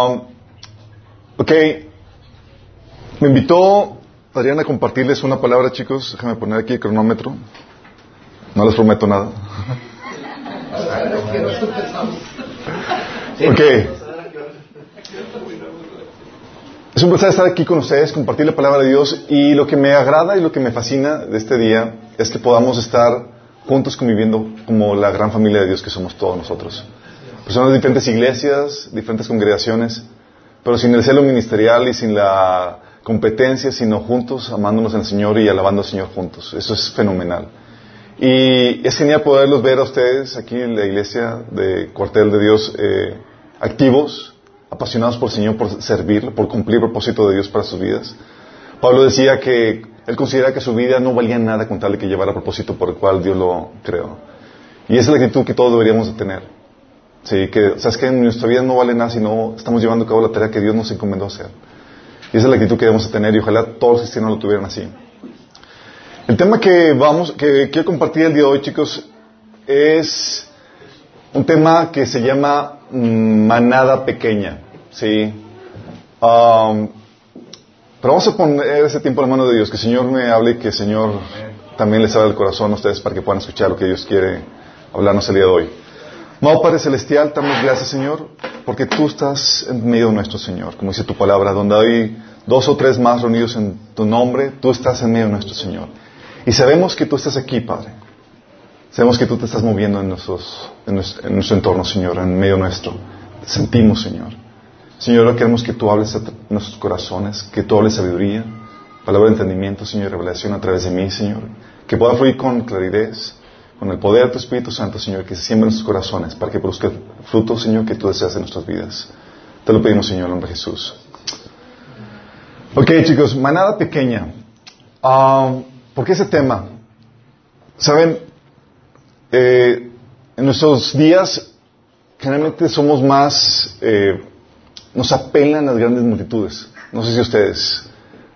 Um, ok, me invitó Adriana a compartirles una palabra, chicos. Déjame poner aquí el cronómetro. No les prometo nada. Ok. Es un placer estar aquí con ustedes, compartir la palabra de Dios y lo que me agrada y lo que me fascina de este día es que podamos estar juntos conviviendo como la gran familia de Dios que somos todos nosotros. Personas de diferentes iglesias, diferentes congregaciones, pero sin el celo ministerial y sin la competencia, sino juntos amándonos al Señor y alabando al Señor juntos. Eso es fenomenal. Y es genial poderlos ver a ustedes aquí en la iglesia de Cuartel de Dios eh, activos, apasionados por el Señor, por servirlo, por cumplir el propósito de Dios para sus vidas. Pablo decía que él considera que su vida no valía nada con tal de que llevara el propósito por el cual Dios lo creó. Y esa es la actitud que todos deberíamos de tener. Sí, que, sabes que en nuestra vida no vale nada si no estamos llevando a cabo la tarea que Dios nos encomendó hacer. Y esa es la actitud que debemos de tener y ojalá todos los cristianos lo tuvieran así. El tema que vamos, que quiero compartir el día de hoy, chicos, es un tema que se llama mm, manada pequeña, ¿sí? Um, pero vamos a poner ese tiempo en la mano de Dios, que el Señor me hable y que el Señor también les abra el corazón a ustedes para que puedan escuchar lo que Dios quiere hablarnos el día de hoy. Amado Padre Celestial, damos gracias, Señor, porque tú estás en medio de nuestro Señor, como dice tu palabra, donde hay dos o tres más reunidos en tu nombre, tú estás en medio de nuestro Señor. Y sabemos que tú estás aquí, Padre. Sabemos que tú te estás moviendo en, nuestros, en, nuestro, entorno, Señor, en medio nuestro. Sentimos, Señor. Señor, queremos que tú hables a nuestros corazones, que tú hables sabiduría, palabra de entendimiento, Señor, revelación a través de mí, Señor. Que pueda fluir con claridad, con el poder de tu Espíritu Santo, Señor, que se siembre en nuestros corazones para que produzca fruto, Señor, que tú deseas en nuestras vidas. Te lo pedimos, Señor, en nombre de Jesús. Ok, chicos, manada pequeña. Ah, ¿Por qué ese tema? Saben, eh, en nuestros días generalmente somos más, eh, nos apelan las grandes multitudes. No sé si ustedes,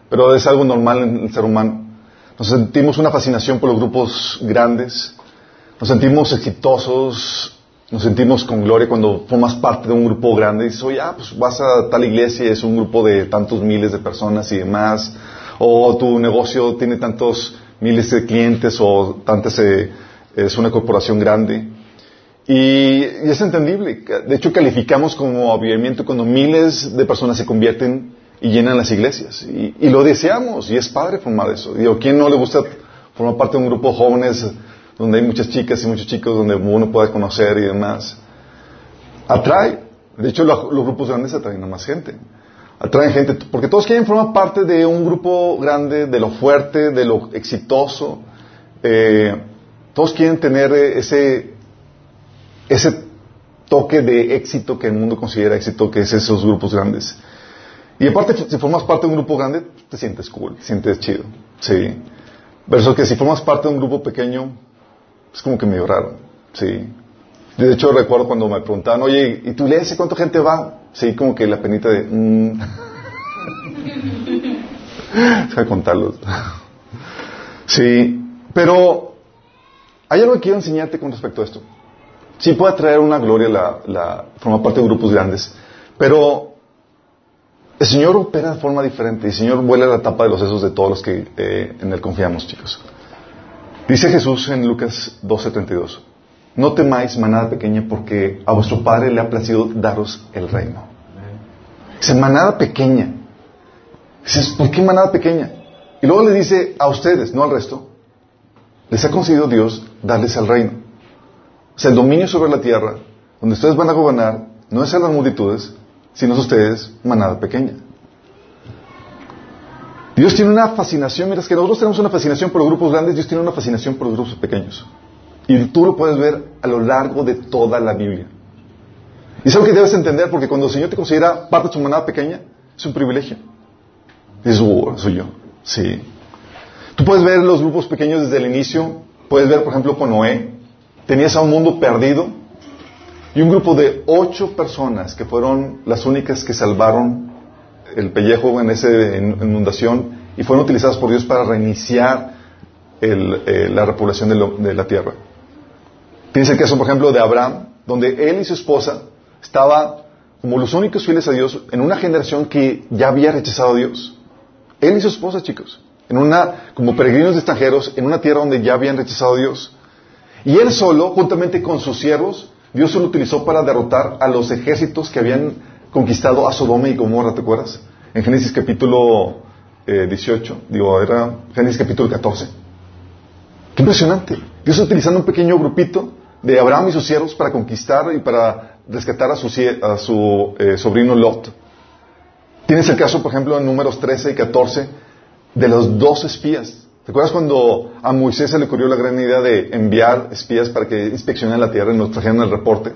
pero es algo normal en el ser humano. Nos sentimos una fascinación por los grupos grandes, nos sentimos exitosos, nos sentimos con gloria cuando formas parte de un grupo grande y dices, oye, ah, pues vas a tal iglesia y es un grupo de tantos miles de personas y demás o tu negocio tiene tantos miles de clientes o tantas, eh, es una corporación grande. Y, es entendible. De hecho, calificamos como avivamiento cuando miles de personas se convierten y llenan las iglesias. Y, lo deseamos, y es padre formar eso. Digo, ¿quién no le gusta formar parte de un grupo de jóvenes donde hay muchas chicas y muchos chicos donde uno puede conocer y demás? Atrae. De hecho, los grupos grandes atraen a más gente atraen gente, porque todos quieren formar parte de un grupo grande, de lo fuerte, de lo exitoso. Eh, todos quieren tener ese, ese toque de éxito que el mundo considera éxito, que es esos grupos grandes. Y aparte, si formas parte de un grupo grande, te sientes cool, te sientes chido. Sí. Versus que si formas parte de un grupo pequeño, es como que medio raro. Sí. De hecho, recuerdo cuando me preguntaban, oye, ¿y tú lees cuánta gente va? Sí, como que la penita de... Mmm. Deja contarlos. sí, pero hay algo que quiero enseñarte con respecto a esto. Sí puede traer una gloria la, la formar parte de grupos grandes, pero el Señor opera de forma diferente y el Señor vuela la tapa de los sesos de todos los que eh, en Él confiamos, chicos. Dice Jesús en Lucas 12:32. No temáis, manada pequeña, porque a vuestro Padre le ha placido daros el reino. Dice, manada pequeña. Dices, ¿por qué manada pequeña? Y luego le dice a ustedes, no al resto, les ha concedido Dios darles el reino. O sea, el dominio sobre la tierra, donde ustedes van a gobernar, no es a las multitudes, sino a ustedes, manada pequeña. Dios tiene una fascinación, mientras que nosotros tenemos una fascinación por los grupos grandes, Dios tiene una fascinación por los grupos pequeños. Y tú lo puedes ver a lo largo de toda la Biblia. Y es algo que debes entender, porque cuando el Señor te considera parte de su manada pequeña, es un privilegio. Es oh, soy yo. Sí. Tú puedes ver los grupos pequeños desde el inicio. Puedes ver, por ejemplo, con Noé. Tenías a un mundo perdido y un grupo de ocho personas que fueron las únicas que salvaron el pellejo en esa inundación y fueron utilizadas por Dios para reiniciar eh, la repoblación de, la tierra. Tienes el caso, por ejemplo, de Abraham, donde él y su esposa estaba como los únicos fieles a Dios en una generación que ya había rechazado a Dios. Él y su esposa, chicos, en una, como peregrinos extranjeros, en una tierra donde ya habían rechazado a Dios. Y él solo, juntamente con sus siervos, Dios se lo utilizó para derrotar a los ejércitos que habían conquistado a Sodoma y Gomorra, ¿te acuerdas? En Génesis capítulo 18, eh, digo, era Génesis capítulo 14. Qué impresionante. Dios utilizando un pequeño grupito de Abraham y sus siervos para conquistar y para rescatar a su, a su eh, sobrino Lot. Tienes el caso, por ejemplo, en números 13 y 14 de los dos espías. ¿Te acuerdas cuando a Moisés se le ocurrió la gran idea de enviar espías para que inspeccionen la tierra y nos trajeran el reporte?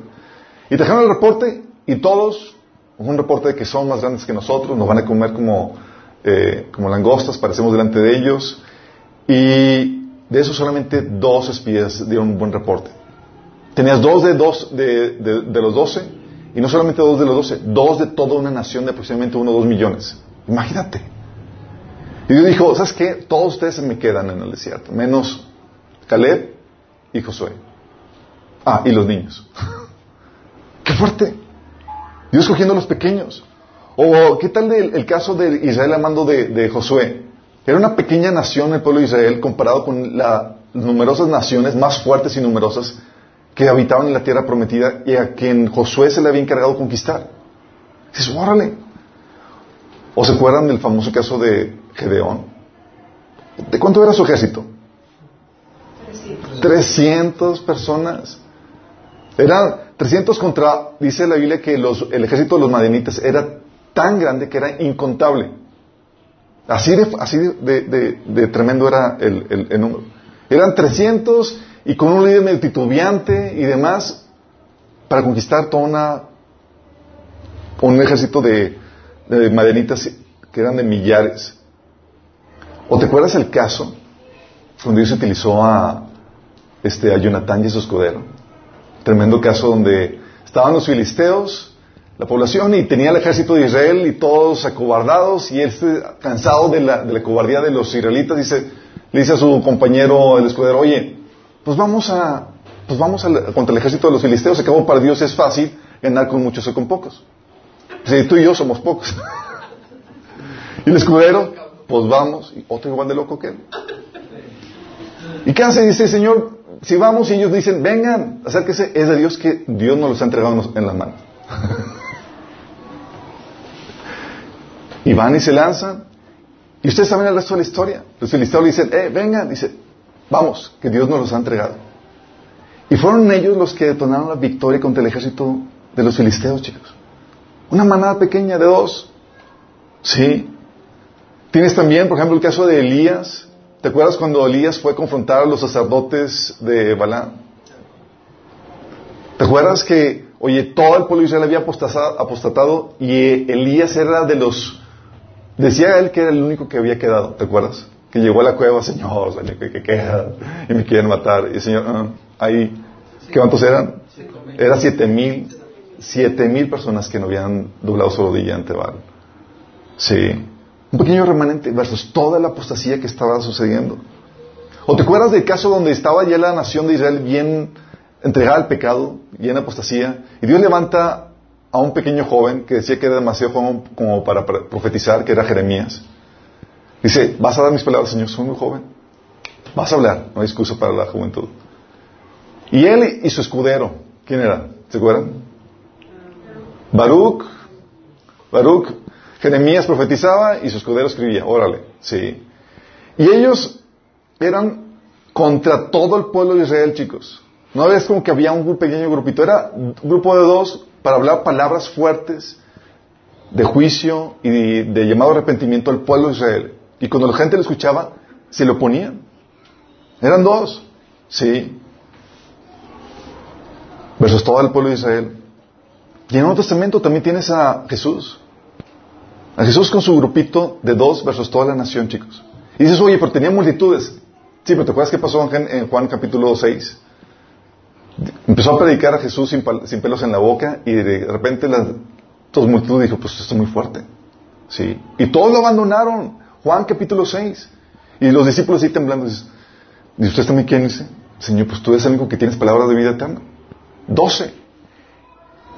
Y trajeron el reporte y todos, un reporte de que son más grandes que nosotros, nos van a comer como, eh, como langostas, parecemos delante de ellos. Y de eso solamente dos espías dieron un buen reporte. Tenías dos de, dos de, de, los doce, y no solamente dos de los doce, dos de toda una nación de aproximadamente uno o dos millones. Imagínate. Y Dios dijo, ¿sabes qué? Todos ustedes se me quedan en el desierto, menos Caleb y Josué. Ah, y los niños. ¡Qué fuerte! Dios cogiendo a los pequeños. O, ¿qué tal el caso de Israel amando de, de, Josué? Era una pequeña nación el pueblo de Israel comparado con las numerosas naciones más fuertes y numerosas que habitaban en la tierra prometida y a quien Josué se le había encargado conquistar. Dices, órale. ¿O se acuerdan del famoso caso de Gedeón? ¿De cuánto era su ejército? 300, personas. Eran 300 contra, dice la Biblia que el ejército de los madenitas era tan grande que era incontable. Así de, así de, tremendo era el, número. Eran 300 y con un líder medio titubeante y demás para conquistar toda una un ejército de, de madenitas que eran de millares. ¿O te acuerdas el caso cuando Dios utilizó a este a Jonatán y a su escudero? Tremendo caso donde estaban los filisteos, la población, y tenía el ejército de Israel y todos acobardados, y él cansado de la, de la cobardía de los israelitas, dice, le dice a su compañero el escudero, oye, pues vamos a, pues vamos contra el ejército de los filisteos. Acabo para Dios es fácil ganar con muchos o con pocos. Si tú y yo somos pocos. y el escudero, pues vamos, y otro igual de loco que él. ¿Y qué hace? Dice, Señor, si vamos y ellos dicen, vengan, acérquese, es de Dios que Dios nos los ha entregado en las manos. y van y se lanzan. Y ustedes saben el resto de la historia. Los filisteos le dicen, eh, vengan. Dice, Vamos, que Dios nos los ha entregado. Y fueron ellos los que detonaron la victoria contra el ejército de los filisteos, chicos. Una manada pequeña de dos. Sí. Tienes también, por ejemplo, el caso de Elías. ¿Te acuerdas cuando Elías fue a confrontar a los sacerdotes de Balán? ¿Te acuerdas que, oye, todo el pueblo de Israel había apostatado y Elías era de los... Decía él que era el único que había quedado, ¿te acuerdas? que llegó a la cueva, Señor, que, queda, y me quieren matar. Y el Señor, ah, ahí, ¿cuántos eran? Era siete mil, siete mil personas que no habían doblado su rodilla ante Baal. Sí. Un pequeño remanente versus toda la apostasía que estaba sucediendo. ¿O te acuerdas del caso donde estaba ya la nación de Israel bien entregada al pecado, bien apostasía, y Dios levanta a un pequeño joven que decía que era demasiado joven como para profetizar, que era Jeremías. Dice, ¿vas a dar mis palabras, Señor? Soy muy joven. Vas a hablar, no hay excusa para la juventud. Y él y su escudero, ¿quién era? ¿Se acuerdan? Baruch, Baruch, Jeremías profetizaba y su escudero escribía, órale, sí. Y ellos eran contra todo el pueblo de Israel, chicos. No es como que había un pequeño grupito, era un grupo de dos para hablar palabras fuertes de juicio y de, llamado arrepentimiento al pueblo de Israel. Y cuando la gente lo escuchaba, se lo ponían. Eran dos. Sí. Versus todo el pueblo de Israel. Y en el Nuevo Testamento también tienes a Jesús. A Jesús con su grupito de dos versus toda la nación, chicos. Y dices, oye, pero tenía multitudes. Sí, pero ¿te acuerdas qué pasó en Juan capítulo 6? Empezó a predicar a Jesús sin, pelos en la boca y de repente la multitud dijo, pues esto es muy fuerte. Sí. Y todos lo abandonaron. Juan capítulo 6. Y los discípulos ahí temblando. ¿Y usted también quién dice? Señor, pues tú eres el único que tienes palabras de vida eterna. 12.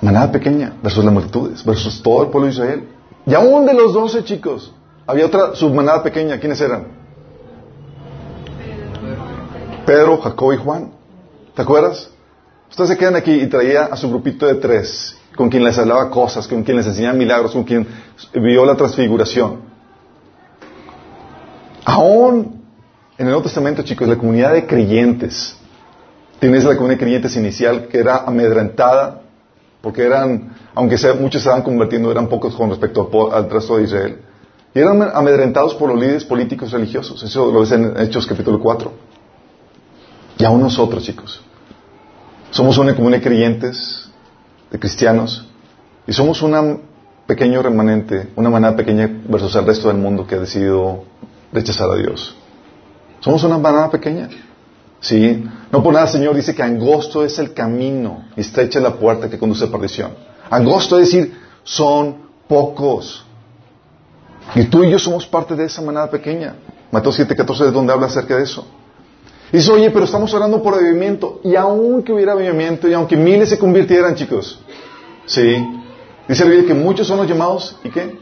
manada pequeña versus las multitudes, versus todo el pueblo de Israel. Y aún de los doce chicos, había otra submanada pequeña. ¿Quiénes eran? Pedro, Jacob y Juan. ¿Te acuerdas? Ustedes se quedan aquí y traía a su grupito de tres, con quien les hablaba cosas, con quien les enseñaba milagros, con quien vio la transfiguración. Aún en el Nuevo Testamento, chicos, la comunidad de creyentes, tienes la comunidad de creyentes inicial que era amedrentada, porque eran, aunque sea, muchos estaban convirtiendo, eran pocos con respecto al resto de Israel. Y eran amedrentados por los líderes políticos religiosos. Eso lo ves en Hechos capítulo 4. Y aún nosotros, chicos. Somos una comunidad de creyentes, de cristianos, y somos un pequeño remanente, una manada pequeña versus el resto del mundo que ha decidido rechazar a Dios. Somos una manada pequeña. Sí. No por nada Señor dice que angosto es el camino y estrecha la puerta que conduce a perdición. Angosto es decir, son pocos. Y tú y yo somos parte de esa manada pequeña. Mateo 7:14 es donde habla acerca de eso. Y dice, oye, pero estamos orando por avivamiento. Y aunque hubiera avivamiento y aunque miles se convirtieran, chicos. Sí. Dice la Biblia que muchos son los llamados y qué?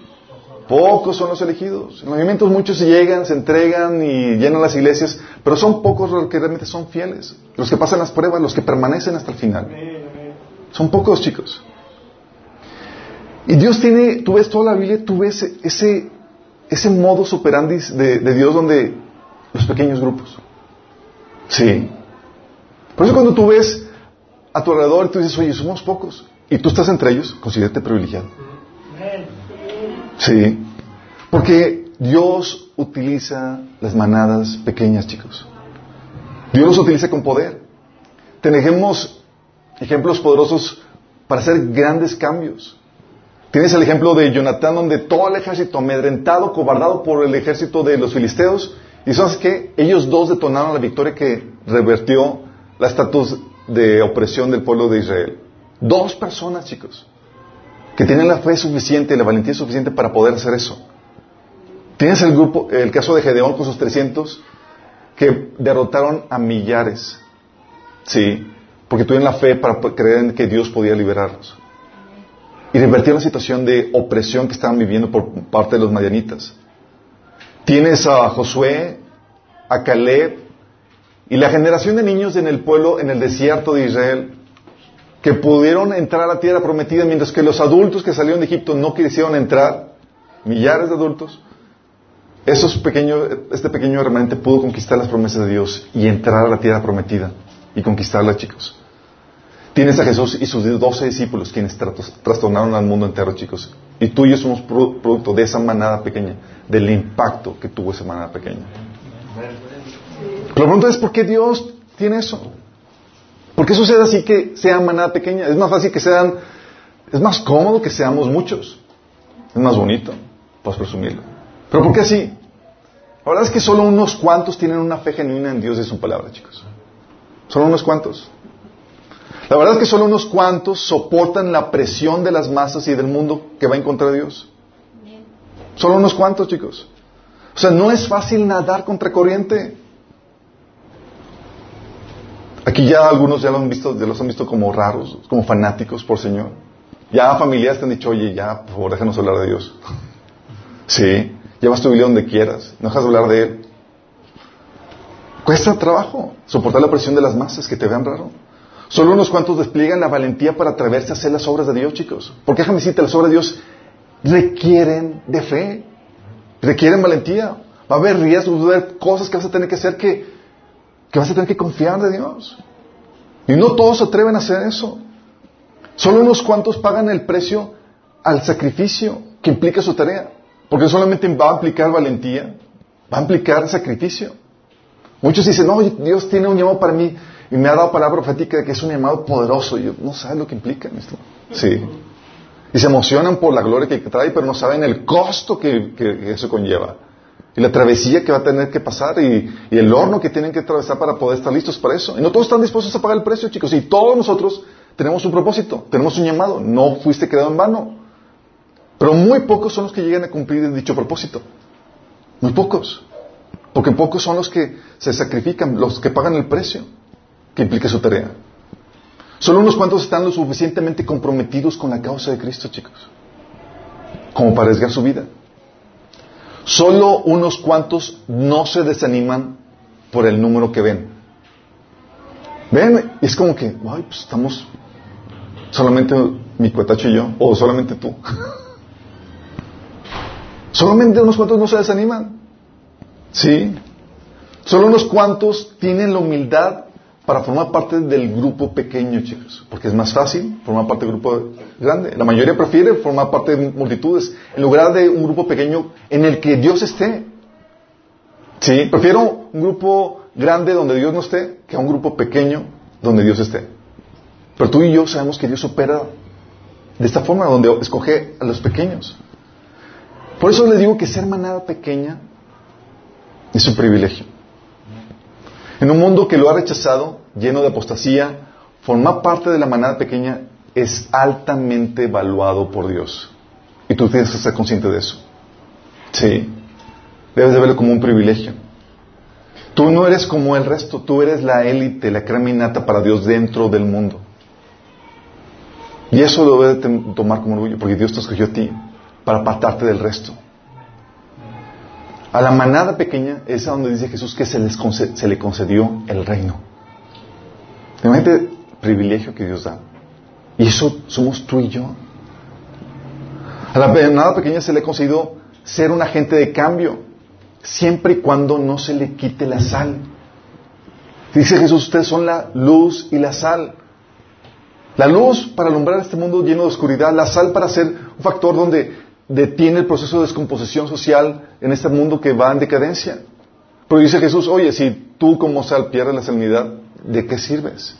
Pocos son los elegidos. En los movimientos muchos se llegan, se entregan y llenan las iglesias, pero son pocos los que realmente son fieles. Los que pasan las pruebas, los que permanecen hasta el final. Son pocos, chicos. Y Dios tiene, tú ves toda la Biblia, tú ves ese, ese modo superandis de, de Dios donde los pequeños grupos. Sí. Por eso cuando tú ves a tu alrededor y tú dices, oye, somos pocos, y tú estás entre ellos, considérate privilegiado. Sí. Porque Dios utiliza las manadas pequeñas, chicos. Dios los utiliza con poder. Tenemos ejemplos poderosos para hacer grandes cambios. Tienes el ejemplo de Jonatán, donde todo el ejército amedrentado, cobardado por el ejército de los filisteos, y sabes que ellos dos detonaron la victoria que revertió la estatus de opresión del pueblo de Israel. Dos personas, chicos, que tienen la fe suficiente y la valentía suficiente para poder hacer eso. Tienes el grupo, el caso de Gedeón con sus 300, que derrotaron a millares. Sí, porque tuvieron la fe para creer en que Dios podía liberarlos. Y revertir la situación de opresión que estaban viviendo por parte de los madianitas. Tienes a Josué, a Caleb y la generación de niños en el pueblo, en el desierto de Israel, que pudieron entrar a la tierra prometida, mientras que los adultos que salieron de Egipto no quisieron entrar, millares de adultos, esos pequeños, este pequeño remanente pudo conquistar las promesas de Dios y entrar a la tierra prometida y conquistarla, chicos. Tienes a Jesús y sus doce discípulos quienes trastornaron al mundo entero, chicos. Y tú y yo somos producto de esa manada pequeña, del impacto que tuvo esa manada pequeña. La pregunta es, ¿por qué Dios tiene eso? ¿Por qué sucede así que sea manada pequeña? Es más fácil que sean, es más cómodo que seamos muchos. Es más bonito, puedes presumirlo. Pero ¿por qué así? La verdad es que solo unos cuantos tienen una fe genuina en Dios y su palabra, chicos. Solo unos cuantos. La verdad es que solo unos cuantos soportan la presión de las masas y del mundo que va en contra de Dios. Solo unos cuantos, chicos. O sea, no es fácil nadar contra corriente. Aquí ya algunos ya, lo han visto, ya los han visto como raros, como fanáticos por Señor. Ya familiares te han dicho, oye, ya, por favor, déjanos hablar de Dios. sí, llevas tu Biblia donde quieras, no dejas de hablar de Él. Cuesta trabajo soportar la presión de las masas que te vean raro. Solo unos cuantos despliegan la valentía para atreverse a hacer las obras de Dios, chicos. Porque déjame decirte, las obras de Dios requieren de fe, requieren valentía. Va a haber riesgos, va a haber cosas que vas a tener que hacer que, que vas a tener que confiar de Dios. Y no todos se atreven a hacer eso. Solo unos cuantos pagan el precio al sacrificio que implica su tarea. Porque solamente va a implicar valentía, va a implicar sacrificio. Muchos dicen, no, Dios tiene un llamado para mí y me ha dado palabra profética de que es un llamado poderoso. Y yo, no sabes lo que implica esto. Sí. Y se emocionan por la gloria que trae, pero no saben el costo que, eso conlleva. Y la travesía que va a tener que pasar y, y, el horno que tienen que atravesar para poder estar listos para eso. Y no todos están dispuestos a pagar el precio, chicos. Y todos nosotros tenemos un propósito, tenemos un llamado. No fuiste creado en vano. Pero muy pocos son los que llegan a cumplir dicho propósito. Muy pocos. Porque pocos son los que se sacrifican, los que pagan el precio que implica su tarea. Solo unos cuantos están lo suficientemente comprometidos con la causa de Cristo, chicos, como para arriesgar su vida. Solo unos cuantos no se desaniman por el número que ven. Ven, es como que, ay, pues estamos solamente mi cuetacho y yo, o solamente tú. solamente unos cuantos no se desaniman. Sí. Solo unos cuantos tienen la humildad para formar parte del grupo pequeño, chicos. Porque es más fácil formar parte del grupo grande. La mayoría prefiere formar parte de multitudes en lugar de un grupo pequeño en el que Dios esté. Sí, prefiero un grupo grande donde Dios no esté que un grupo pequeño donde Dios esté. Pero tú y yo sabemos que Dios opera de esta forma, donde escoge a los pequeños. Por eso les digo que ser manada pequeña es un privilegio. En un mundo que lo ha rechazado, lleno de apostasía, formar parte de la manada pequeña es altamente evaluado por Dios. Y tú tienes que ser consciente de eso. Sí. Debes de verlo como un privilegio. Tú no eres como el resto, tú eres la élite, la creminata para Dios dentro del mundo. Y eso lo debes de tomar como orgullo, porque Dios te escogió a ti para apartarte del resto. A la manada pequeña es a donde dice Jesús que se, les se le concedió el reino. Imagínate el privilegio que Dios da. Y eso somos tú y yo. A la manada pequeña se le ha concedido ser un agente de cambio, siempre y cuando no se le quite la sal. Dice Jesús, ustedes son la luz y la sal. La luz para alumbrar este mundo lleno de oscuridad, la sal para ser un factor donde detiene el proceso de descomposición social en este mundo que va en decadencia. Pero dice Jesús, oye, si tú como sal pierdes la salinidad, ¿de qué sirves?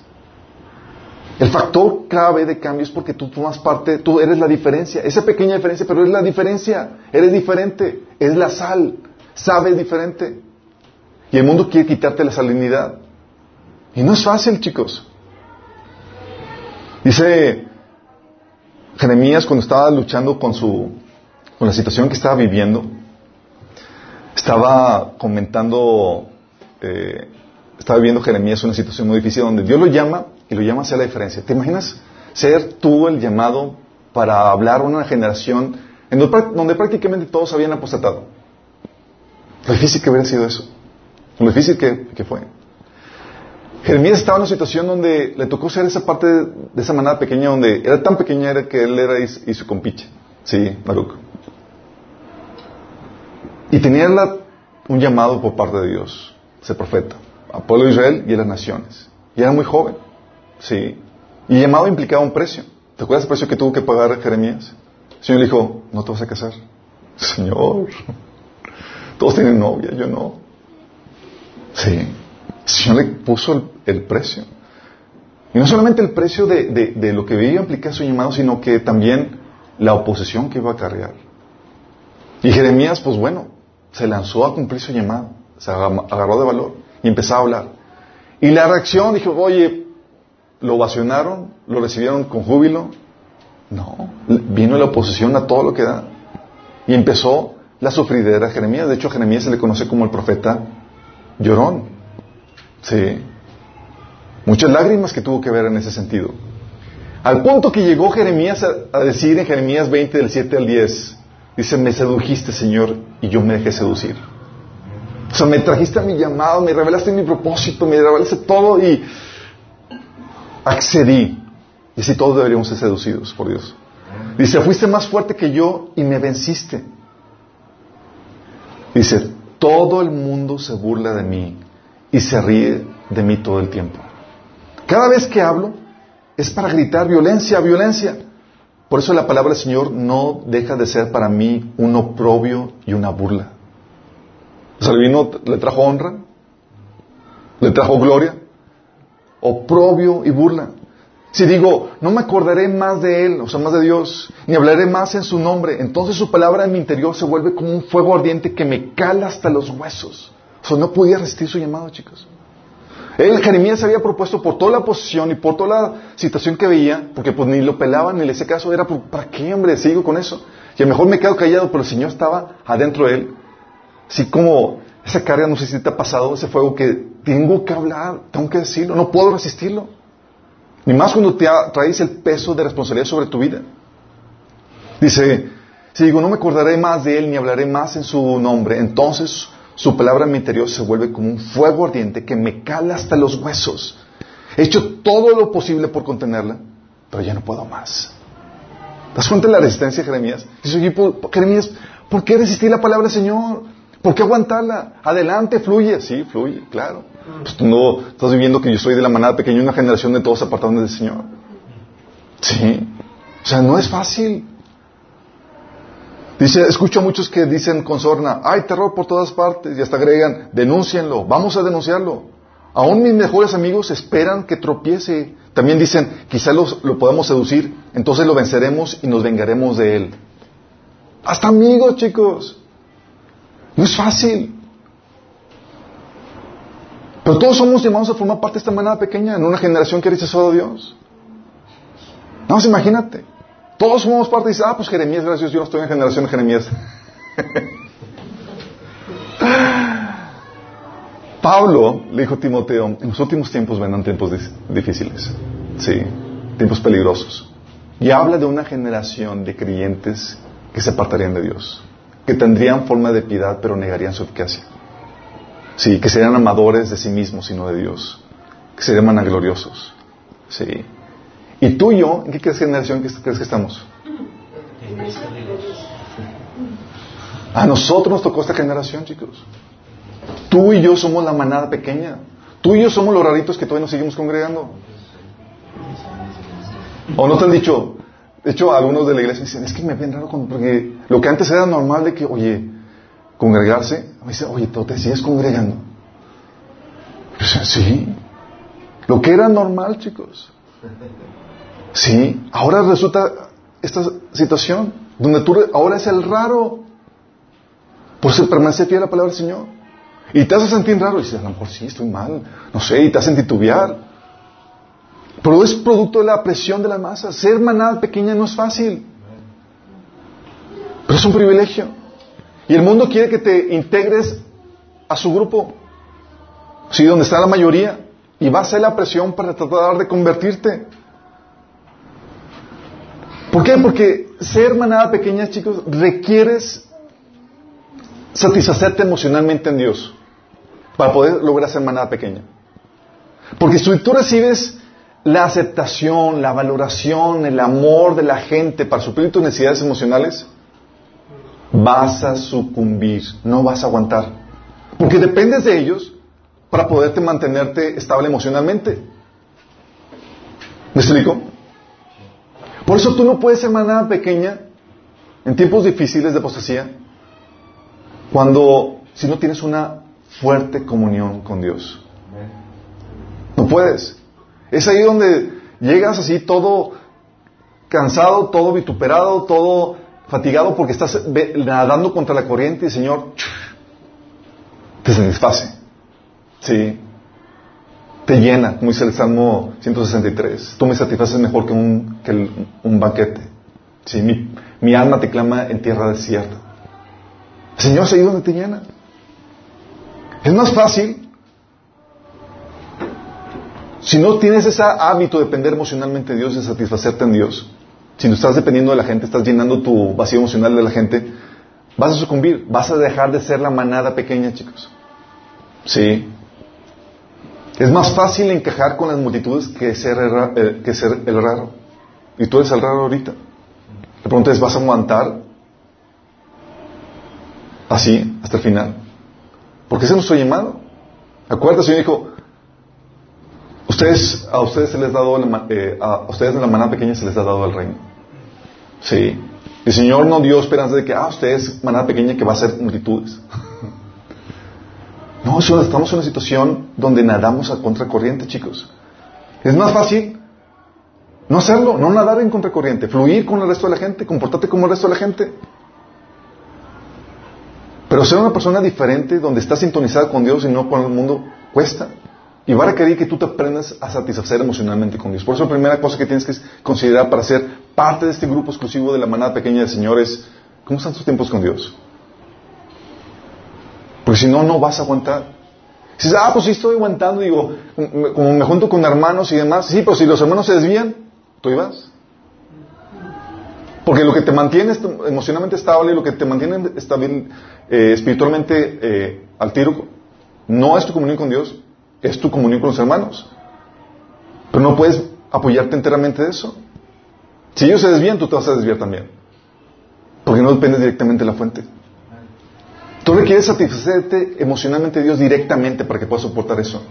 El factor clave de cambio es porque tú formas parte, tú eres la diferencia, esa pequeña diferencia, pero es la diferencia, eres diferente, es la sal, sabes diferente. Y el mundo quiere quitarte la salinidad. Y no es fácil, chicos. Dice Jeremías cuando estaba luchando con su con la situación que estaba viviendo, estaba comentando, eh, estaba viviendo Jeremías una situación muy difícil donde Dios lo llama y lo llama a hacer la diferencia. ¿Te imaginas ser tú el llamado para hablar a una generación en donde, prácticamente todos habían apostatado? Lo difícil que hubiera sido eso. Lo difícil que, fue. Jeremías estaba en una situación donde le tocó ser esa parte de, esa manada pequeña donde era tan pequeña que él era y, su compiche. Sí, Baruch. Y tenía un llamado por parte de Dios, ese profeta, al pueblo de Israel y a las naciones. Y era muy joven, sí. Y el llamado implicaba un precio. ¿Te acuerdas el precio que tuvo que pagar Jeremías? El Señor le dijo, no te vas a casar. Señor, todos tienen novia, yo no. Sí. El Señor le puso el, precio. Y no solamente el precio de, de lo que iba a implicar su llamado, sino que también la oposición que iba a cargar. Y Jeremías, pues bueno, se lanzó a cumplir su llamado, se agarró de valor y empezó a hablar. Y la reacción dijo, oye, ¿lo ovacionaron? ¿Lo recibieron con júbilo? No, vino la oposición a todo lo que da. Y empezó la sufridera de Jeremías. De hecho, a Jeremías se le conoce como el profeta llorón. Sí. Muchas lágrimas que tuvo que ver en ese sentido. Al punto que llegó Jeremías a, decir en Jeremías 20, del 7 al 10, Dice, me sedujiste, Señor, y yo me dejé seducir. O sea, me trajiste a mi llamado, me revelaste mi propósito, me revelaste todo y accedí. Y así todos deberíamos ser seducidos por Dios. Dice, fuiste más fuerte que yo y me venciste. Dice, todo el mundo se burla de mí y se ríe de mí todo el tiempo. Cada vez que hablo es para gritar violencia, violencia. Por eso la palabra del Señor no deja de ser para mí un oprobio y una burla. O le trajo honra, le trajo gloria, oprobio y burla. Si digo, no me acordaré más de Él, o sea, más de Dios, ni hablaré más en su nombre, entonces su palabra en mi interior se vuelve como un fuego ardiente que me cala hasta los huesos. O sea, no podía resistir su llamado, chicos. Él, Jeremías se había propuesto por toda la posición y por toda la situación que veía, porque pues ni lo pelaban ni le hice caso, era ¿para qué, hombre? Sigo con eso. Y a lo mejor me quedo callado, pero el Señor estaba adentro de él. Así como esa carga, no sé si te ha pasado, ese fuego que tengo que hablar, tengo que decirlo, no puedo resistirlo. Ni más cuando te traes el peso de responsabilidad sobre tu vida. Dice, si digo, no me acordaré más de él ni hablaré más en su nombre, entonces su palabra en mi interior se vuelve como un fuego ardiente que me cala hasta los huesos. He hecho todo lo posible por contenerla, pero ya no puedo más. ¿Te das cuenta de la resistencia Jeremías? Dice, Jeremías, ¿por qué resistir la palabra del Señor? ¿Por qué aguantarla? Adelante, fluye. Sí, fluye, claro. Pues tú no estás viviendo que yo soy de la manada pequeña, una generación de todos apartados del Señor. Sí. O sea, no es fácil. Dice, escucho a muchos que dicen con sorna, hay terror por todas partes, y hasta agregan, denúncienlo, vamos a denunciarlo. Aún mis mejores amigos esperan que tropiece. También dicen, quizá lo podamos seducir, entonces lo venceremos y nos vengaremos de él. Hasta amigos, chicos. No es fácil. Pero todos somos llamados a formar parte de esta manada pequeña en una generación que ha rechazado a Dios. Vamos, imagínate. Todos somos parte y dice, ah, pues Jeremías, gracias, yo no estoy en generación de Jeremías. Pablo le dijo a Timoteo, en los últimos tiempos vendrán tiempos difíciles, sí, tiempos peligrosos. Y habla de una generación de creyentes que se apartarían de Dios, que tendrían forma de piedad pero negarían su eficacia. Sí, que serían amadores de sí mismos y no de Dios, que serían vanagloriosos. Sí. ¿Y tú y yo, en qué generación crees que estamos? A nosotros nos tocó esta generación, chicos. Tú y yo somos la manada pequeña. Tú y yo somos los raritos que todavía nos seguimos congregando. ¿O no te han dicho? De hecho, algunos de la iglesia dicen, es que me ven raro porque lo que antes era normal de que, oye, congregarse, me dice, oye, tú te sigues congregando. Pues, sí. Lo que era normal, chicos. Sí, ahora resulta esta situación donde tú ahora es el raro por ser permanecer fiel a la palabra del Señor. Y te hace sentir raro y dices, a lo mejor sí, estoy mal, no sé, y te hacen titubear. Pero es producto de la presión de la masa. Ser manada pequeña no es fácil. Pero es un privilegio. Y el mundo quiere que te integres a su grupo. Sí, donde está la mayoría. Y va a ser la presión para tratar de convertirte. ¿Por qué? Porque ser manada pequeña, chicos, requieres satisfacerte emocionalmente en Dios para poder lograr ser manada pequeña. Porque si tú recibes la aceptación, la valoración, el amor de la gente para suplir tus necesidades emocionales, vas a sucumbir, no vas a aguantar. Porque dependes de ellos para poderte mantenerte estable emocionalmente. ¿Me explico? Por eso tú no puedes ser manada pequeña en tiempos difíciles de apostasía cuando si no tienes una fuerte comunión con Dios. No puedes. Es ahí donde llegas así todo cansado, todo vituperado, todo fatigado porque estás nadando contra la corriente y el Señor te satisface. Sí te llena, como dice el Salmo 163. Tú me satisfaces mejor que un, que un banquete. Sí, mi, mi, alma te clama en tierra desierta. Señor es ahí donde te llena. Es más fácil si no tienes ese hábito de depender emocionalmente de Dios, de satisfacerte en Dios. Si no estás dependiendo de la gente, estás llenando tu vacío emocional de la gente, vas a sucumbir, vas a dejar de ser la manada pequeña, chicos. Sí. Es más fácil encajar con las multitudes que ser, el, eh, que ser el raro. Y tú eres el raro ahorita. La pregunta es, ¿vas a aguantar así hasta el final? Porque ese es nuestro llamado. Acuérdate, Señor dijo, ustedes, a ustedes se les ha dado, eh, a ustedes en la manada pequeña se les ha dado el reino. Sí. El Señor no dio esperanza de que, ah, ustedes, manada pequeña, que va a ser multitudes. No, estamos en una situación donde nadamos a contracorriente, chicos. Es más fácil no hacerlo, no nadar en contracorriente, fluir con el resto de la gente, comportarte como el resto de la gente. Pero ser una persona diferente, donde estás sintonizada con Dios y no con el mundo, cuesta. Y va a requerir que tú te aprendas a satisfacer emocionalmente con Dios. Por eso la primera cosa que tienes que considerar para ser parte de este grupo exclusivo de la manada pequeña de señores, ¿cómo están tus tiempos con Dios? Porque si no, no vas a aguantar. dices, ah, pues sí estoy aguantando, digo, como me junto con hermanos y demás. Sí, pero si los hermanos se desvían, tú ibas. Porque lo que te mantiene emocionalmente estable, lo que te mantiene estable, eh, espiritualmente eh, al tiro, no es tu comunión con Dios, es tu comunión con los hermanos. Pero no puedes apoyarte enteramente de eso. Si ellos se desvían, tú te vas a desviar también. Porque no dependes directamente de la fuente. Tú requieres satisfacerte emocionalmente Dios directamente para que puedas soportar eso.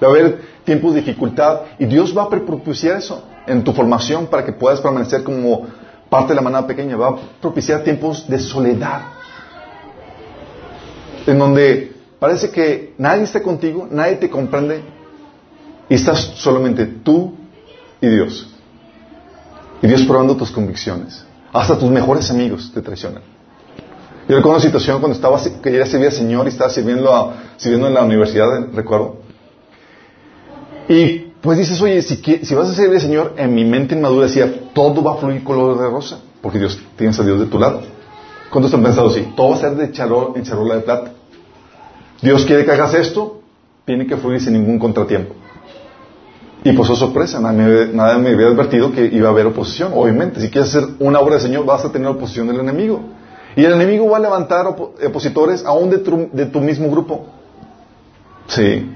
Va a haber tiempos de dificultad y Dios va a propiciar eso en tu formación para que puedas permanecer como parte de la manada pequeña. Va a propiciar tiempos de soledad. En donde parece que nadie está contigo, nadie te comprende y estás solamente tú y Dios. Y Dios probando tus convicciones. Hasta tus mejores amigos te traicionan. Yo recuerdo una situación cuando estaba, que ya servía Señor y estaba sirviendo, sirviendo en la universidad, recuerdo. Y pues dices, oye, si, si vas a servir al Señor, en mi mente inmadura decía, todo va a fluir color de rosa, porque Dios tienes a Dios de tu lado. ¿Cuántos han pensado así? Todo va a ser de charol, en charola de plata. Dios quiere que hagas esto, tiene que fluir sin ningún contratiempo. Y pues, oh sorpresa, nadie, nadie, me había advertido que iba a haber oposición. Obviamente, si quieres hacer una obra del Señor, vas a tener oposición del enemigo. Y el enemigo va a levantar opositores aún de tu, de tu mismo grupo. Sí.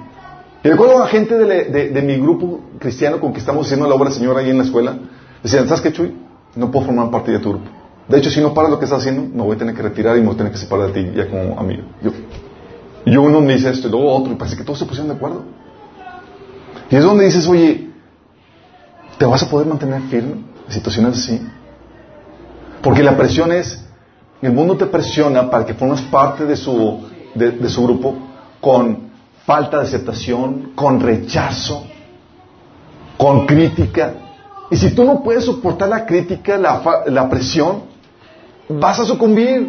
Y recuerdo a gente de, mi grupo cristiano con que estamos haciendo la obra del Señor ahí en la escuela, decían, ¿sabes qué, Chuy? No puedo formar parte de tu grupo. De hecho, si no paras lo que estás haciendo, me voy a tener que retirar y me voy a tener que separar de ti ya como amigo. Yo, y uno me dice esto y luego otro, y parece que todos se pusieron de acuerdo. Y es donde dices, oye, ¿te vas a poder mantener firme en situaciones así? Porque la presión es, el mundo te presiona para que formes parte de su, de, su grupo con falta de aceptación, con rechazo, con crítica. Y si tú no puedes soportar la crítica, la, la presión, vas a sucumbir.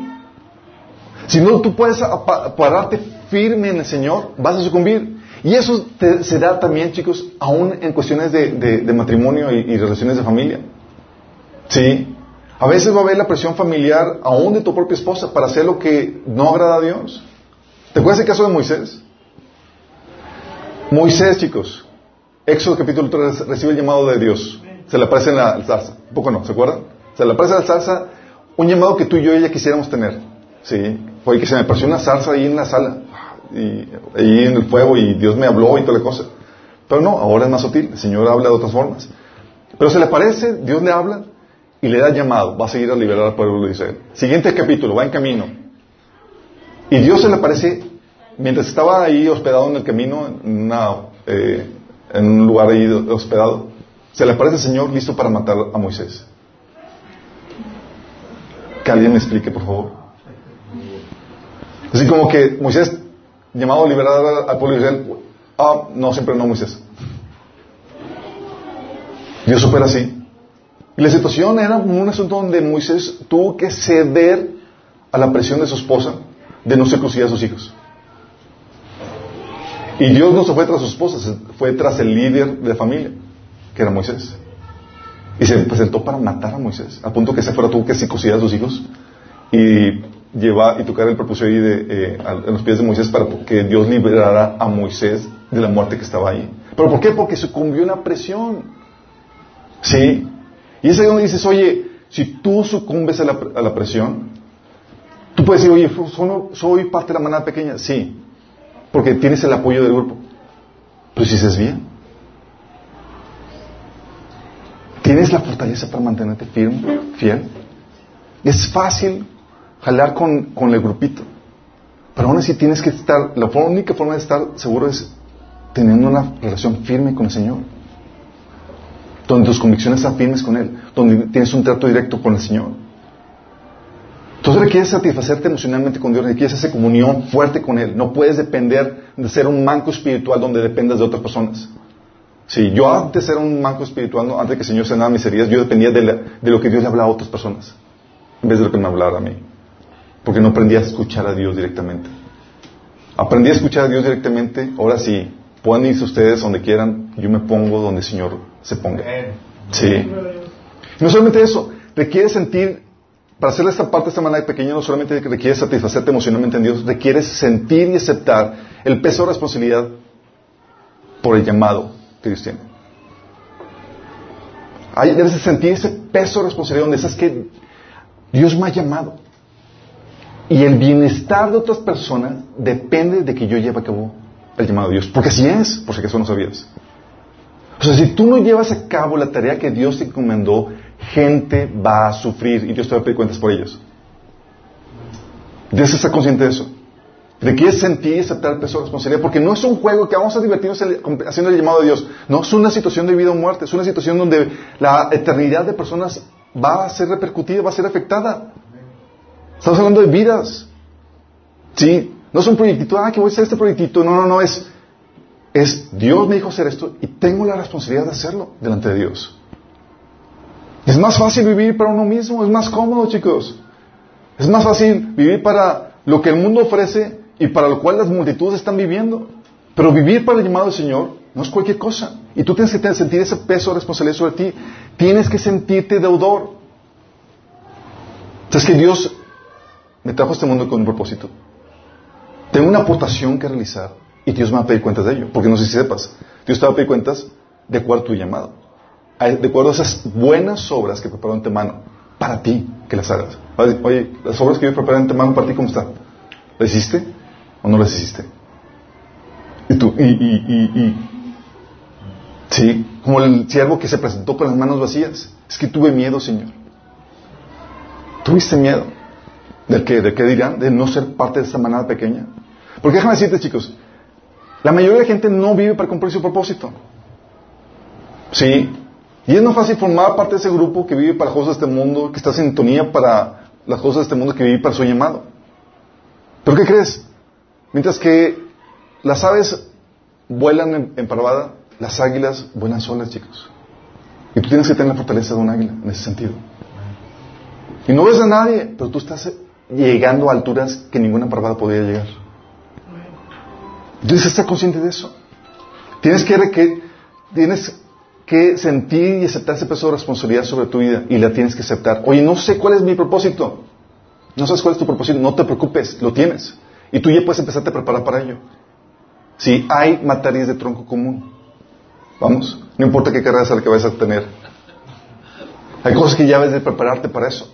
Si no tú puedes pararte firme en el Señor, vas a sucumbir. Y eso se da también, chicos, aún en cuestiones de, matrimonio y, y, relaciones de familia. Sí. A veces va a haber la presión familiar aún de tu propia esposa para hacer lo que no agrada a Dios. ¿Te acuerdas el caso de Moisés? Moisés, chicos, Éxodo capítulo 3 recibe el llamado de Dios. Se le aparece en la salsa. Un poco no, ¿se acuerdan? Se le aparece en la salsa un llamado que tú y yo ella quisiéramos tener. Sí. Fue que se me apareció una salsa ahí en la sala. Y ahí en el fuego y Dios me habló y toda la cosa. Pero no, ahora es más sutil. El Señor habla de otras formas. Pero se le aparece, Dios le habla y le da llamado, va a seguir a liberar al pueblo de Israel. Siguiente capítulo, va en camino. Y Dios se le aparece, mientras estaba ahí hospedado en el camino, en, eh, un lugar ahí hospedado, se le aparece el Señor listo para matar a Moisés. Que alguien me explique, por favor. Así como que Moisés, llamado a liberar al pueblo de Israel, ah, no, siempre no Moisés. Dios supera así. Y la situación era un asunto donde Moisés tuvo que ceder a la presión de su esposa de no circuncidar a sus hijos. Y Dios no se fue tras su esposa, se fue tras el líder de familia, que era Moisés. Y se presentó para matar a Moisés, a punto que se fuera tuvo que circuncidar a sus hijos y llevar y tocar el propósito ahí de, eh, los pies de Moisés para que Dios liberara a Moisés de la muerte que estaba ahí. ¿Pero por qué? Porque sucumbió una presión. ¿Sí? Y es ahí donde dices, oye, si tú sucumbes a la, presión, tú puedes decir, oye, soy, parte de la manada pequeña. Sí, porque tienes el apoyo del grupo. Pero si se desvía, ¿tienes la fortaleza para mantenerte firme, fiel? Es fácil jalar con, con el grupito. Pero aún así tienes que estar, la única forma de estar seguro es teniendo una relación firme con el Señor donde tus convicciones están firmes con Él, donde tienes un trato directo con el Señor. Entonces requieres satisfacerte emocionalmente con Dios, requieres esa comunión fuerte con Él. No puedes depender de ser un manco espiritual donde dependas de otras personas. Sí, yo antes era un manco espiritual, antes de que el Señor sanara mis heridas, yo dependía de, lo que Dios le hablaba a otras personas, en vez de lo que me hablara a mí. Porque no aprendí a escuchar a Dios directamente. Aprendí a escuchar a Dios directamente, ahora sí, pueden irse ustedes donde quieran, yo me pongo donde el Señor se ponga. Sí. no solamente eso, requiere sentir, para hacer esta parte de esta manera pequeña, no solamente requiere satisfacerte emocionalmente en Dios, requiere sentir y aceptar el peso de responsabilidad por el llamado que Dios tiene. Hay, debes sentir ese peso de responsabilidad donde sabes que Dios me ha llamado. Y el bienestar de otras personas depende de que yo lleve a cabo el llamado de Dios. Porque así es, por si acaso no sabías. O sea, si tú no llevas a cabo la tarea que Dios te encomendó, gente va a sufrir y Dios te va a pedir cuentas por ellos. Debes estar consciente de eso. De que es sentir y aceptar el peso de responsabilidad. Porque no es un juego que vamos a divertirnos haciendo el llamado de Dios. No, es una situación de vida o muerte. Es una situación donde la eternidad de personas va a ser repercutida, va a ser afectada. Estamos hablando de vidas. ¿Sí? No es un proyectito, ah, que voy a hacer este proyectito. No, no, no, es, es Dios me dijo hacer esto y tengo la responsabilidad de hacerlo delante de Dios. Es más fácil vivir para uno mismo, es más cómodo, chicos. Es más fácil vivir para lo que el mundo ofrece y para lo cual las multitudes están viviendo. Pero vivir para el llamado del Señor no es cualquier cosa. Y tú tienes que sentir ese peso de responsabilidad sobre ti. Tienes que sentirte deudor. Entonces que Dios me trajo a este mundo con un propósito. Tengo una aportación que realizar y Dios me va a pedir cuentas de ello. Porque no sé si sepas, Dios te va a pedir cuentas de acuerdo a tu llamado. De acuerdo a esas buenas obras que preparó antemano para ti que las hagas. Oye, las obras que yo preparé antemano para ti, ¿cómo están? ¿Las hiciste o no las hiciste? Y tú, y, y, y, sí, como el siervo que se presentó con las manos vacías. Es que tuve miedo, Señor. ¿Tuviste miedo? ¿De qué? ¿De qué dirán? De no ser parte de esta manada pequeña. Porque déjame decirte, chicos, la mayoría de la gente no vive para cumplir su propósito. Sí. Y es más fácil formar parte de ese grupo que vive para las cosas de este mundo, que está en sintonía para las cosas de este mundo, que vive para su llamado. ¿Pero qué crees? Mientras que las aves vuelan en, en parvada, las águilas vuelan solas, chicos. Y tú tienes que tener la fortaleza de un águila en ese sentido. Y no ves a nadie, pero tú estás llegando a alturas que ninguna parvada podría llegar. Tienes que estar consciente de eso. Tienes que, tienes que sentir y aceptar ese peso de responsabilidad sobre tu vida y la tienes que aceptar. Oye, no sé cuál es mi propósito. No sabes cuál es tu propósito. No te preocupes, lo tienes. Y tú ya puedes empezarte a preparar para ello. Si hay materias de tronco común, vamos, no importa qué carrera sea la que vayas a tener. Hay cosas que ya debes de prepararte para eso.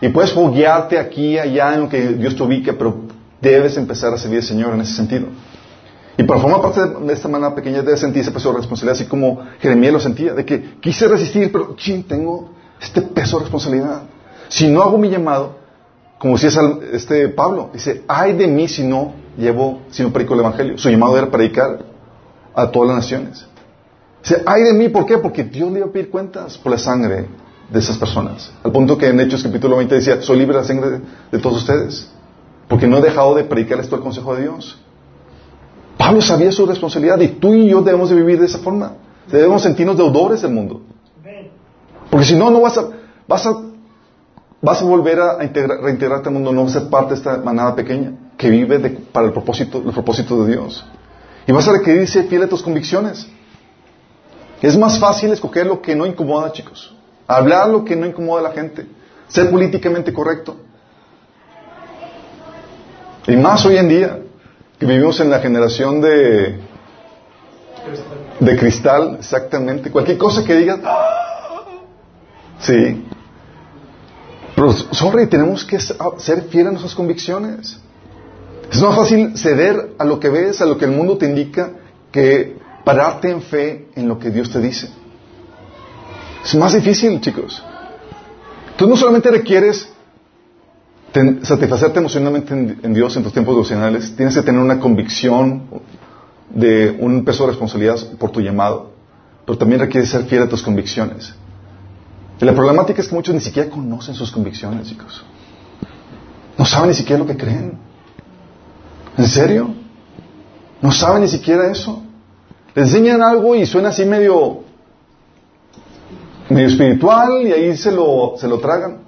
Y puedes foguearte aquí, allá, en lo que Dios te ubique, pero debes empezar a servir al Señor en ese sentido. Y para formar parte de esta manera pequeña debes sentir ese peso de responsabilidad, así como Jeremías lo sentía, de que quise resistir, pero ching, tengo este peso de responsabilidad. Si no hago mi llamado, como decía este Pablo, dice, ay de mí si no llevo, si no predico el Evangelio. Su llamado era predicar a todas las naciones. Dice, ay de mí, ¿por qué? Porque Dios le iba a pedir cuentas por la sangre de esas personas. Al punto que en Hechos capítulo 20 decía, soy libre de la sangre de, todos ustedes. Porque no he dejado de predicar esto al consejo de Dios. Pablo sabía su responsabilidad y tú y yo debemos de vivir de esa forma. Debemos sentirnos deudores del mundo. Porque si no, no vas a, vas a, vas a volver a reintegrarte al mundo, no vas a ser parte de esta manada pequeña que vive para el propósito, los propósitos de Dios. Y vas a requerir ser fiel a tus convicciones. Es más fácil escoger lo que no incomoda, chicos. Hablar lo que no incomoda a la gente. Ser políticamente correcto. Y más hoy en día, que vivimos en la generación de, de cristal, exactamente. Cualquier cosa que digas, ¡ah! sí. Pero, sorry, tenemos que ser fieles a nuestras convicciones. Es más fácil ceder a lo que ves, a lo que el mundo te indica, que pararte en fe en lo que Dios te dice. Es más difícil, chicos. Tú no solamente requieres satisfacerte emocionalmente en, Dios en tus tiempos devocionales, tienes que tener una convicción de un peso de responsabilidad por tu llamado, pero también requieres ser fiel a tus convicciones. Y la problemática es que muchos ni siquiera conocen sus convicciones, chicos. No saben ni siquiera lo que creen. ¿En serio? No saben ni siquiera eso. Les enseñan algo y suena así medio medio espiritual y ahí se lo, se lo tragan.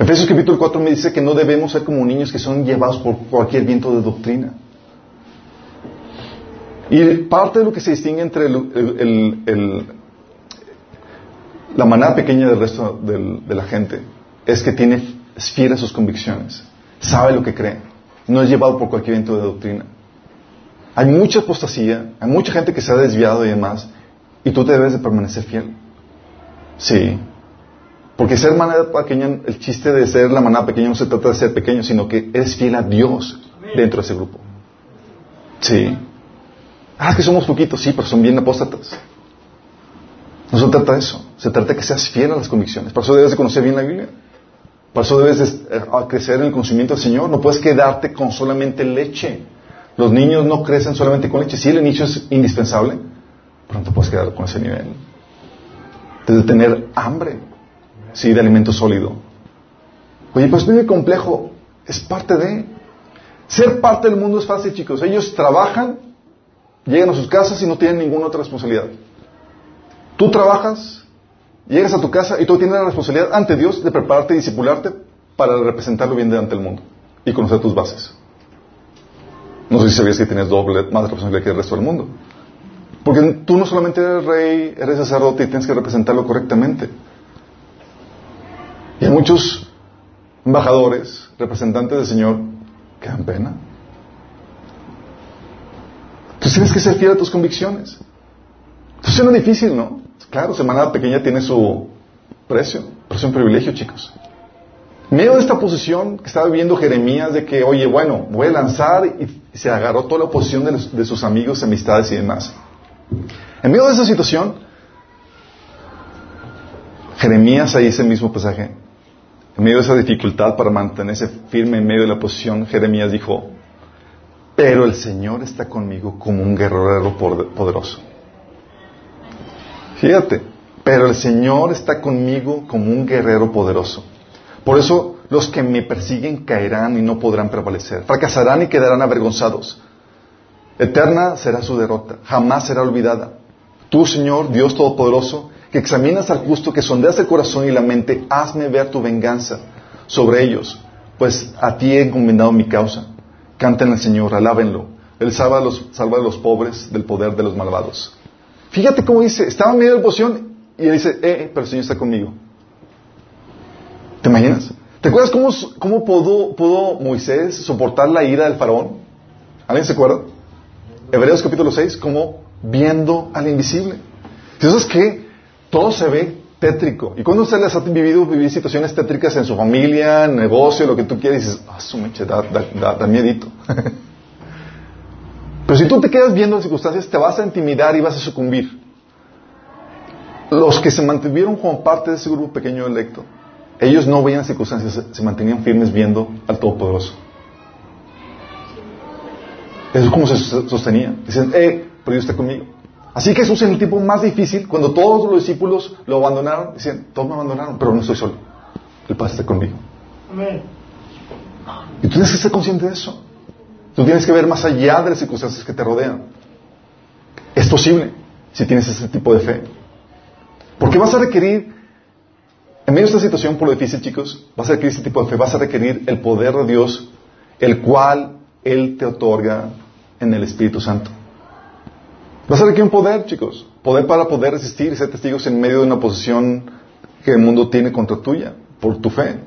Efesios capítulo 4 me dice que no debemos ser como niños que son llevados por cualquier viento de doctrina. Y parte de lo que se distingue entre el, la manada pequeña del resto de la gente es que tiene, es fiel a sus convicciones, sabe lo que cree, no es llevado por cualquier viento de doctrina. Hay mucha apostasía, hay mucha gente que se ha desviado y demás, y tú te debes de permanecer fiel. Sí. Porque ser manada pequeña, el chiste de ser la manada pequeña no se trata de ser pequeño, sino que eres fiel a Dios dentro de ese grupo. Sí. Ah, que somos poquitos, sí, pero son bien apóstatas. No se trata de eso. Se trata de que seas fiel a las convicciones. Por eso debes de conocer bien la Biblia. Por eso debes de eh, crecer en el conocimiento del Señor. No puedes quedarte con solamente leche. Los niños no crecen solamente con leche. Sí, el inicio es indispensable, pero no te puedes quedar con ese nivel. Debes de tener hambre, sí, de alimento sólido. Oye, pues muy complejo. Es parte de... Ser parte del mundo es fácil, chicos. Ellos trabajan, llegan a sus casas y no tienen ninguna otra responsabilidad. Tú trabajas, llegas a tu casa y tú tienes la responsabilidad ante Dios de prepararte y discipularte para representarlo bien delante del mundo y conocer tus bases. No sé si sabías que tienes doble más responsabilidad que el resto del mundo. Porque tú no solamente eres rey, eres sacerdote y tienes que representarlo correctamente. Y hay muchos embajadores, representantes del Señor, que dan pena. Tú tienes que ser fiel a tus convicciones. Eso suena difícil, ¿no? Claro, semana pequeña tiene su precio, pero es un privilegio, chicos. En medio de esta posición que estaba viviendo Jeremías de que, oye, bueno, voy a lanzar y se agarró toda la oposición de, sus amigos, amistades y demás. En medio de esa situación, Jeremías, ahí ese mismo pasaje, en medio de esa dificultad para mantenerse firme en medio de la posición, Jeremías dijo, pero el Señor está conmigo como un guerrero poderoso. Fíjate, pero el Señor está conmigo como un guerrero poderoso. Por eso los que me persiguen caerán y no podrán prevalecer. Fracasarán y quedarán avergonzados. Eterna será su derrota, jamás será olvidada. Tú, Señor, Dios Todopoderoso, que examinas al justo, que sondeas el corazón y la mente, hazme ver tu venganza sobre ellos, pues a ti he encomendado mi causa. Canten al Señor, alábenlo. Él salva a los, salva a los pobres del poder de los malvados. Fíjate cómo dice, estaba en medio de la oposición y él dice, eh, eh, pero el Señor está conmigo. ¿Te imaginas? ¿Te acuerdas cómo, cómo pudo, pudo, Moisés soportar la ira del faraón? ¿Alguien se acuerda? Hebreos capítulo 6, como viendo al invisible. Entonces, que todo se ve tétrico. Y cuando ustedes han vivido vivir situaciones tétricas en su familia, negocio, lo que tú quieras, dices, ah, su meche, da miedito. Pero si tú te quedas viendo las circunstancias, te vas a intimidar y vas a sucumbir. Los que se mantuvieron como parte de ese grupo pequeño electo, ellos no veían circunstancias, se mantenían firmes viendo al Todopoderoso. Eso es como se sostenía. Dicen, eh, pero Dios está conmigo. Así que Jesús en el tiempo más difícil, cuando todos los discípulos lo abandonaron, decían, todos me abandonaron, pero no estoy solo. El Padre está conmigo. Amén. Y tú tienes que ser consciente de eso. Tú tienes que ver más allá de las circunstancias que te rodean. Es posible si tienes ese tipo de fe. Porque vas a requerir, en medio de esta situación, por lo difícil, chicos, vas a requerir ese tipo de fe, vas a requerir el poder de Dios, el cual Él te otorga en el Espíritu Santo. Vas a requerir un poder, chicos, poder para poder resistir y ser testigos en medio de una posición que el mundo tiene contra tuya, por tu fe.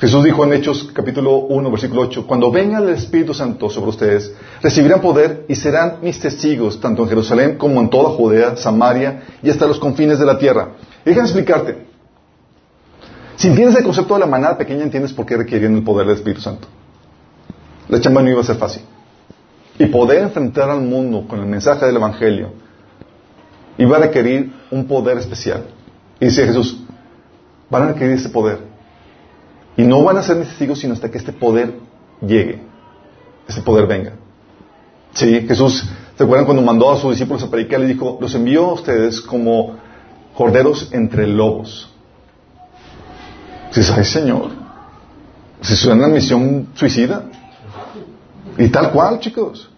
Jesús dijo en Hechos capítulo 1, versículo 8, cuando venga el Espíritu Santo sobre ustedes, recibirán poder y serán mis testigos, tanto en Jerusalén como en toda Judea, Samaria y hasta los confines de la tierra. Y déjame explicarte. Si entiendes el concepto de la manada pequeña, entiendes por qué requerían el poder del Espíritu Santo. La chamba no iba a ser fácil. Y poder enfrentar al mundo con el mensaje del Evangelio iba a requerir un poder especial. Y dice Jesús, van a requerir ese poder y no van a ser mis testigos sino hasta que este poder llegue, este poder venga. Sí, Jesús, ¿se acuerdan cuando mandó a sus discípulos a predicar? Le dijo, los envío a ustedes como corderos entre lobos. Dices, ay Señor, si es una misión suicida. Y tal cual, chicos.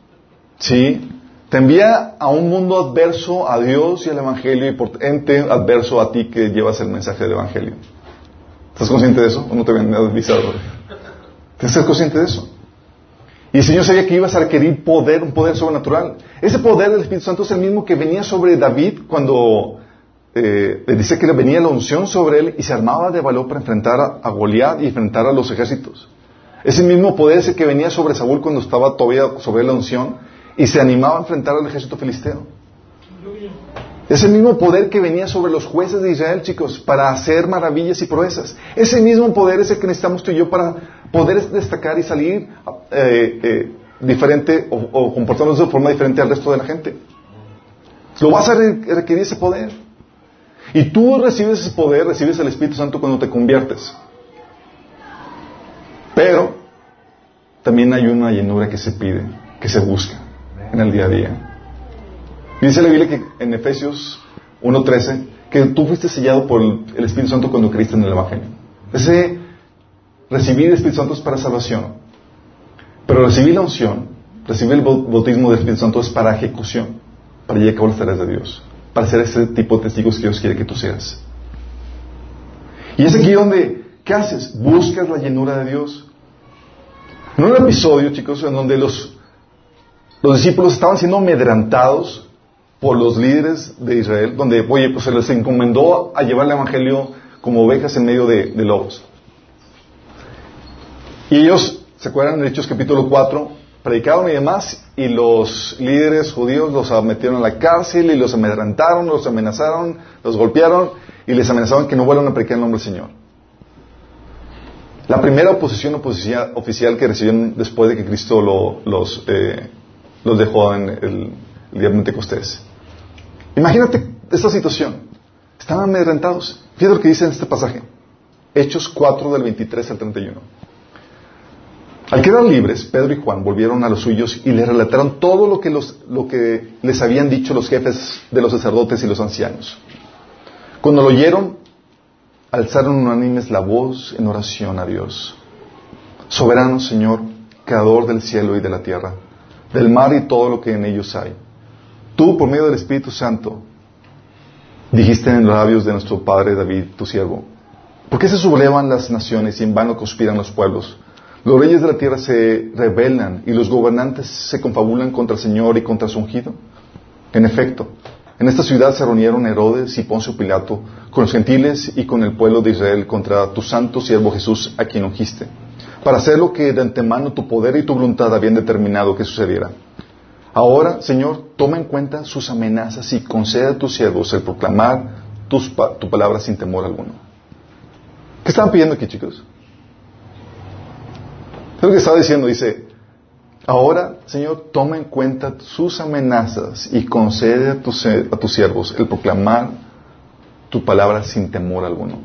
Sí, te envía a un mundo adverso a Dios y al Evangelio y por ente adverso a ti que llevas el mensaje del Evangelio. ¿Estás consciente de eso? ¿O no te habían que ser consciente de eso. Y el Señor sabía que ibas a requerir poder, un poder sobrenatural. Ese poder del Espíritu Santo es el mismo que venía sobre David cuando eh, le dice que le venía la unción sobre él y se armaba de valor para enfrentar a, a Goliat y enfrentar a los ejércitos. Ese mismo poder ese que venía sobre Saúl cuando estaba todavía sobre la unción y se animaba a enfrentar al ejército filisteo. Ese mismo poder que venía sobre los jueces de Israel, chicos, para hacer maravillas y proezas. Ese mismo poder es el que necesitamos tú y yo para poder destacar y salir eh, eh, diferente o, comportarnos de forma diferente al resto de la gente. Lo vas a requerir ese poder. Y tú recibes ese poder, recibes el Espíritu Santo cuando te conviertes. Pero también hay una llenura que se pide, que se busca en el día a día. Dice la Biblia que en Efesios 1.13 que tú fuiste sellado por el Espíritu Santo cuando creíste en el Evangelio. Ese recibir el Espíritu Santo es para salvación. Pero recibir la unción, recibir el bautismo del Espíritu Santo es para ejecución, para llegar a cabo las tareas de Dios, para ser ese tipo de testigos que Dios quiere que tú seas. Y es aquí donde, ¿qué haces? Buscas la llenura de Dios. En un episodio, chicos, en donde los, los discípulos estaban siendo amedrantados por los líderes de Israel, donde, oye, pues se les encomendó a llevar el Evangelio como ovejas en medio de, lobos. Y ellos, ¿se acuerdan en Hechos capítulo 4? Predicaron y demás, y los líderes judíos los metieron a la cárcel y los amedrentaron, los amenazaron, los golpearon y les amenazaban que no vuelvan a predicar el nombre del Señor. La primera oposición oficial que recibieron después de que Cristo los, eh, los dejó en el, el día de Pentecostés Imagínate esta situación. Estaban amedrentados. Fíjate lo que dice en este pasaje. Hechos 4 del 23 al 31. Al quedar libres, Pedro y Juan volvieron a los suyos y les relataron todo lo que, los, lo que les habían dicho los jefes de los sacerdotes y los ancianos. Cuando lo oyeron, alzaron unánimes la voz en oración a Dios. Soberano Señor, Creador del cielo y de la tierra, del mar y todo lo que en ellos hay. Tú, por medio del Espíritu Santo, dijiste en los labios de nuestro Padre David, tu siervo, ¿por qué se sublevan las naciones y en vano conspiran los pueblos? Los reyes de la tierra se rebelan y los gobernantes se confabulan contra el Señor y contra su ungido. En efecto, en esta ciudad se reunieron Herodes y Poncio Pilato con los gentiles y con el pueblo de Israel contra tu santo siervo Jesús a quien ungiste, para hacer lo que de antemano tu poder y tu voluntad habían determinado que sucediera. Ahora, Señor, toma en cuenta sus amenazas y concede a tus siervos el proclamar tu palabra sin temor alguno. ¿Qué estaban pidiendo aquí, chicos? Es lo que estaba diciendo, dice, ahora, Señor, toma en cuenta sus amenazas y concede a tus, a tus siervos el proclamar tu palabra sin temor alguno.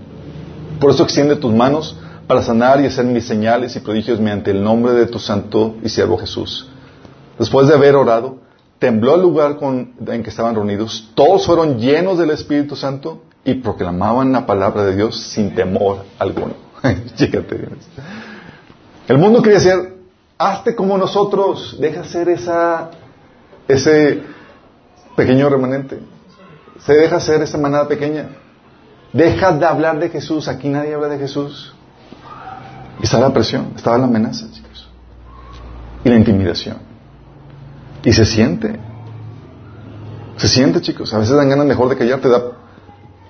Por eso extiende tus manos para sanar y hacer mis señales y prodigios mediante el nombre de tu santo y siervo Jesús. Después de haber orado, tembló el lugar en que estaban reunidos. Todos fueron llenos del Espíritu Santo y proclamaban la palabra de Dios sin temor alguno. El mundo quería decir, hazte como nosotros, deja ser esa, ese pequeño remanente. Se deja ser esa manada pequeña. Deja de hablar de Jesús. Aquí nadie habla de Jesús. Estaba la presión, estaba la amenaza, chicos. Y la intimidación. Y se siente. Se siente, chicos. A veces dan ganas mejor de callar, te da.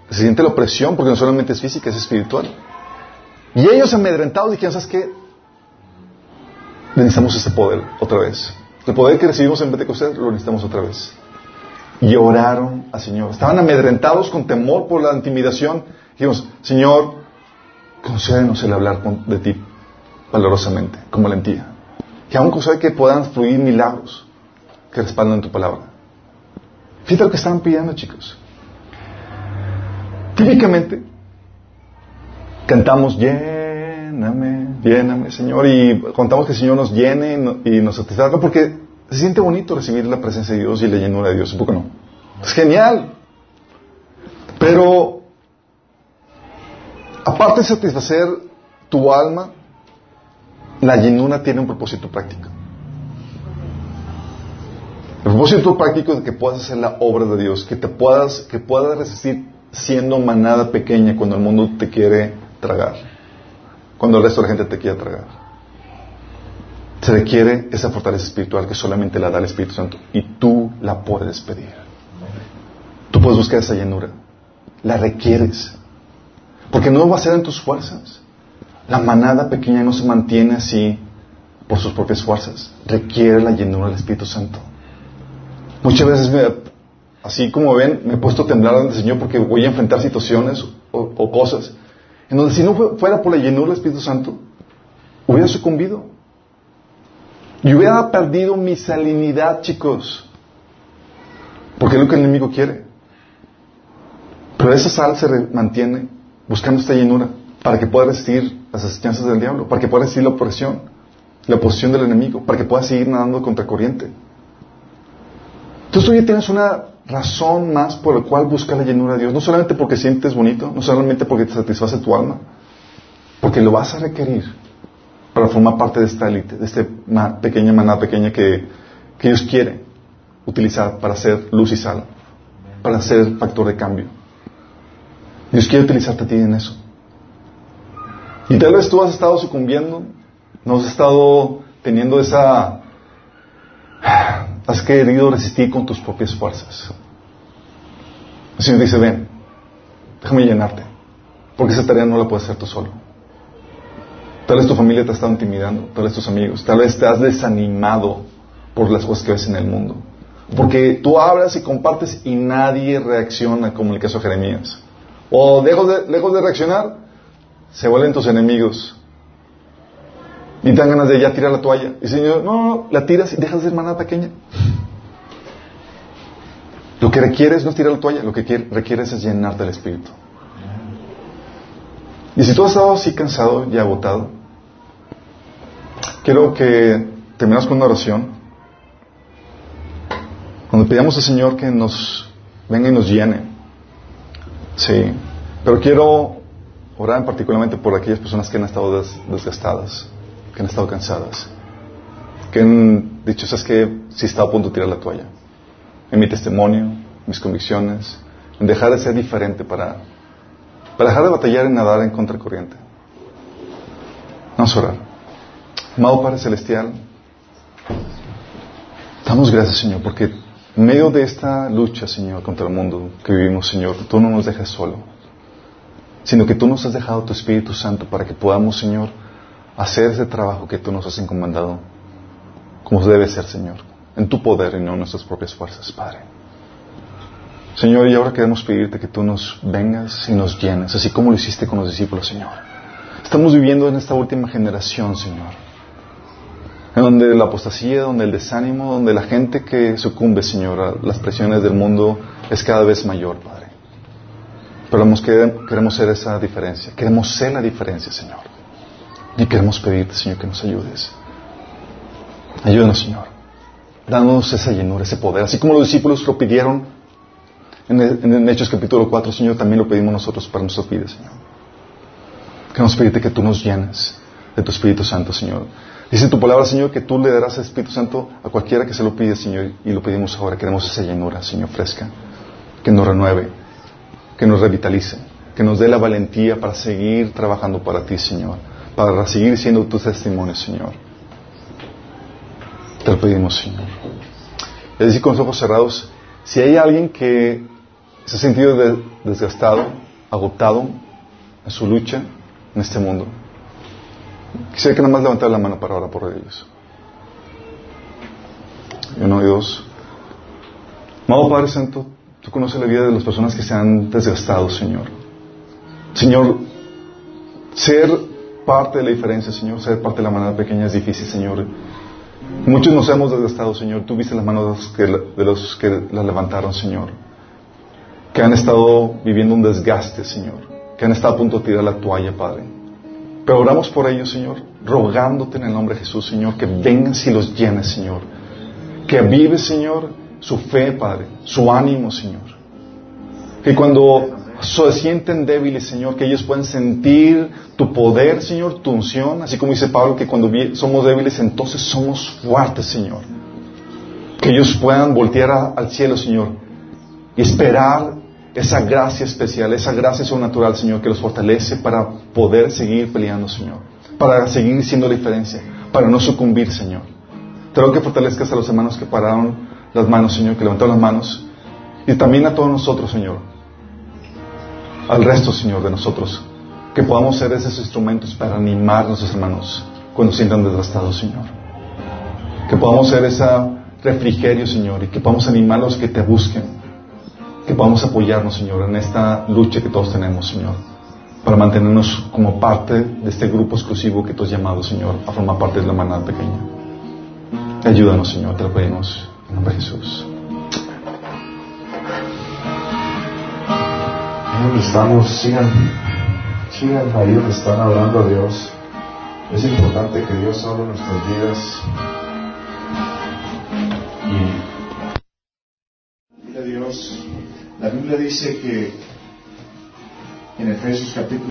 Se siente la opresión porque no solamente es física, es espiritual. Y ellos amedrentados dijeron, ¿sabes qué? Necesitamos ese poder otra vez. El poder que recibimos en Pentecostés lo necesitamos otra vez. Y oraron al Señor. Estaban amedrentados con temor por la intimidación. Dijimos, Señor, concédenos el hablar de ti valorosamente, como valentía. Que aún concede que puedan fluir milagros que respaldan tu palabra. Fíjate lo que estaban pidiendo, chicos. Típicamente, cantamos, lléname, lléname, Señor, y contamos que el Señor nos llene y nos satisfaga, porque se siente bonito recibir la presencia de Dios y la llenura de Dios, ¿un poco no? Es genial. Pero, aparte de satisfacer tu alma, la llenura tiene un propósito práctico. El propósito práctico es que puedas hacer la obra de Dios, que te puedas, que puedas resistir siendo manada pequeña cuando el mundo te quiere tragar, cuando el resto de la gente te quiere tragar. Se requiere esa fortaleza espiritual que solamente la da el Espíritu Santo y tú la puedes pedir. Tú puedes buscar esa llenura. La requieres. Porque no va a ser en tus fuerzas. La manada pequeña no se mantiene así por sus propias fuerzas. Requiere la llenura del Espíritu Santo. Muchas veces, me, así como ven, me he puesto a temblar ante el Señor porque voy a enfrentar situaciones o, cosas en donde si no fuera por la llenura del Espíritu Santo, hubiera sucumbido. Y hubiera perdido mi salinidad, chicos. Porque es lo que el enemigo quiere. Pero esa sal se mantiene buscando esta llenura para que pueda resistir las asechanzas del diablo, para que pueda resistir la opresión, la oposición del enemigo, para que pueda seguir nadando contra corriente. Entonces tú tienes una razón más por la cual buscar la llenura de Dios, no solamente porque sientes bonito, no solamente porque te satisface tu alma, porque lo vas a requerir para formar parte de esta élite, de esta pequeña manada pequeña que, que Dios quiere utilizar para hacer luz y sal, para ser factor de cambio. Dios quiere utilizarte a ti en eso. Y tal vez tú has estado sucumbiendo, no has estado teniendo esa... Has querido resistir con tus propias fuerzas. El Señor dice, ven, déjame llenarte, porque esa tarea no la puedes hacer tú solo. Tal vez tu familia te ha estado intimidando, tal vez tus amigos, tal vez te has desanimado por las cosas que ves en el mundo. Porque tú hablas y compartes y nadie reacciona, como en el caso de Jeremías. O lejos de, lejos de reaccionar, se vuelven tus enemigos. Y te dan ganas de ya tirar la toalla. Y Señor, no, no, la tiras y dejas de ser manada pequeña. Lo que requieres no es tirar la toalla, lo que requieres es llenarte del Espíritu. Y si tú has estado así cansado y agotado, quiero que terminemos con una oración. Cuando pidamos al Señor que nos venga y nos llene. Sí. Pero quiero orar particularmente por aquellas personas que han estado desgastadas, que han estado cansadas, que han dicho, ¿sabes que Si está a punto de tirar la toalla. En mi testimonio, mis convicciones, en dejar de ser diferente para, para dejar de batallar en nadar en contracorriente. Vamos a orar. Amado Padre Celestial, damos gracias, Señor, porque en medio de esta lucha, Señor, contra el mundo que vivimos, Señor, tú no nos dejas solo sino que tú nos has dejado tu Espíritu Santo para que podamos, Señor, hacer ese trabajo que tú nos has encomendado como debe ser, Señor, en tu poder y no en nuestras propias fuerzas, Padre. Señor, y ahora queremos pedirte que tú nos vengas y nos llenes, así como lo hiciste con los discípulos, Señor. Estamos viviendo en esta última generación, Señor, en donde la apostasía, donde el desánimo, donde la gente que sucumbe, Señor, a las presiones del mundo es cada vez mayor, Padre. Pero queremos ser esa diferencia. Queremos ser la diferencia, Señor. Y queremos pedirte, Señor, que nos ayudes. Ayúdanos, Señor. Danos esa llenura, ese poder. Así como los discípulos lo pidieron en, Hechos capítulo 4, Señor, también lo pedimos nosotros para nuestras vidas, Señor. Queremos pedirte que tú nos llenes de tu Espíritu Santo, Señor. Dice tu palabra, Señor, que tú le darás Espíritu Santo a cualquiera que se lo pide, Señor, y lo pedimos ahora. Queremos esa llenura, Señor, fresca, que nos renueve, que nos revitalice, que nos dé la valentía para seguir trabajando para ti, Señor, para seguir siendo tu testimonio, Señor. Te lo pedimos, Señor. Es decir, con los ojos cerrados, si hay alguien que se ha sentido desgastado, agotado en su lucha en este mundo, quisiera que nada más levantara la mano para orar por ellos. uno y dos. Amado Padre Santo, Tú conoces la vida de las personas que se han desgastado, Señor. Señor, ser parte de la diferencia, Señor, ser parte de la manera pequeña es difícil, Señor. Muchos nos hemos desgastado, Señor. Tú viste las manos de los que la levantaron, Señor. Que han estado viviendo un desgaste, Señor. Que han estado a punto de tirar la toalla, Padre. Pero oramos por ellos, Señor, rogándote en el nombre de Jesús, Señor, que vengas y los llenes, Señor. Que vives, Señor, su fe, Padre, su ánimo, Señor. Que cuando se sienten débiles, Señor, que ellos puedan sentir tu poder, Señor, tu unción, así como dice Pablo, que cuando somos débiles, entonces somos fuertes, Señor. Que ellos puedan voltear al cielo, Señor, y esperar esa gracia especial, esa gracia sobrenatural, Señor, que los fortalece para poder seguir peleando, Señor, para seguir siendo la diferencia, para no sucumbir, Señor. Te ruego que fortalezcas a los hermanos que pararon las manos, Señor, que levantó las manos. Y también a todos nosotros, Señor. Al resto, Señor, de nosotros. Que podamos ser esos instrumentos para animar a nuestros hermanos cuando sientan desgastados, Señor. Que podamos ser esa refrigerio, Señor, y que podamos animar a los que te busquen, que podamos apoyarnos, Señor, en esta lucha que todos tenemos, Señor, para mantenernos como parte de este grupo exclusivo que tú has llamado, Señor, a formar parte de la manada pequeña. Ayúdanos, Señor, te lo pedimos. En nombre de Jesús. ¿Dónde estamos? Sigan, sigan ahí donde están adorando a Dios. Es importante que Dios hable en nuestras vidas. La Biblia dice que en Efesios capítulo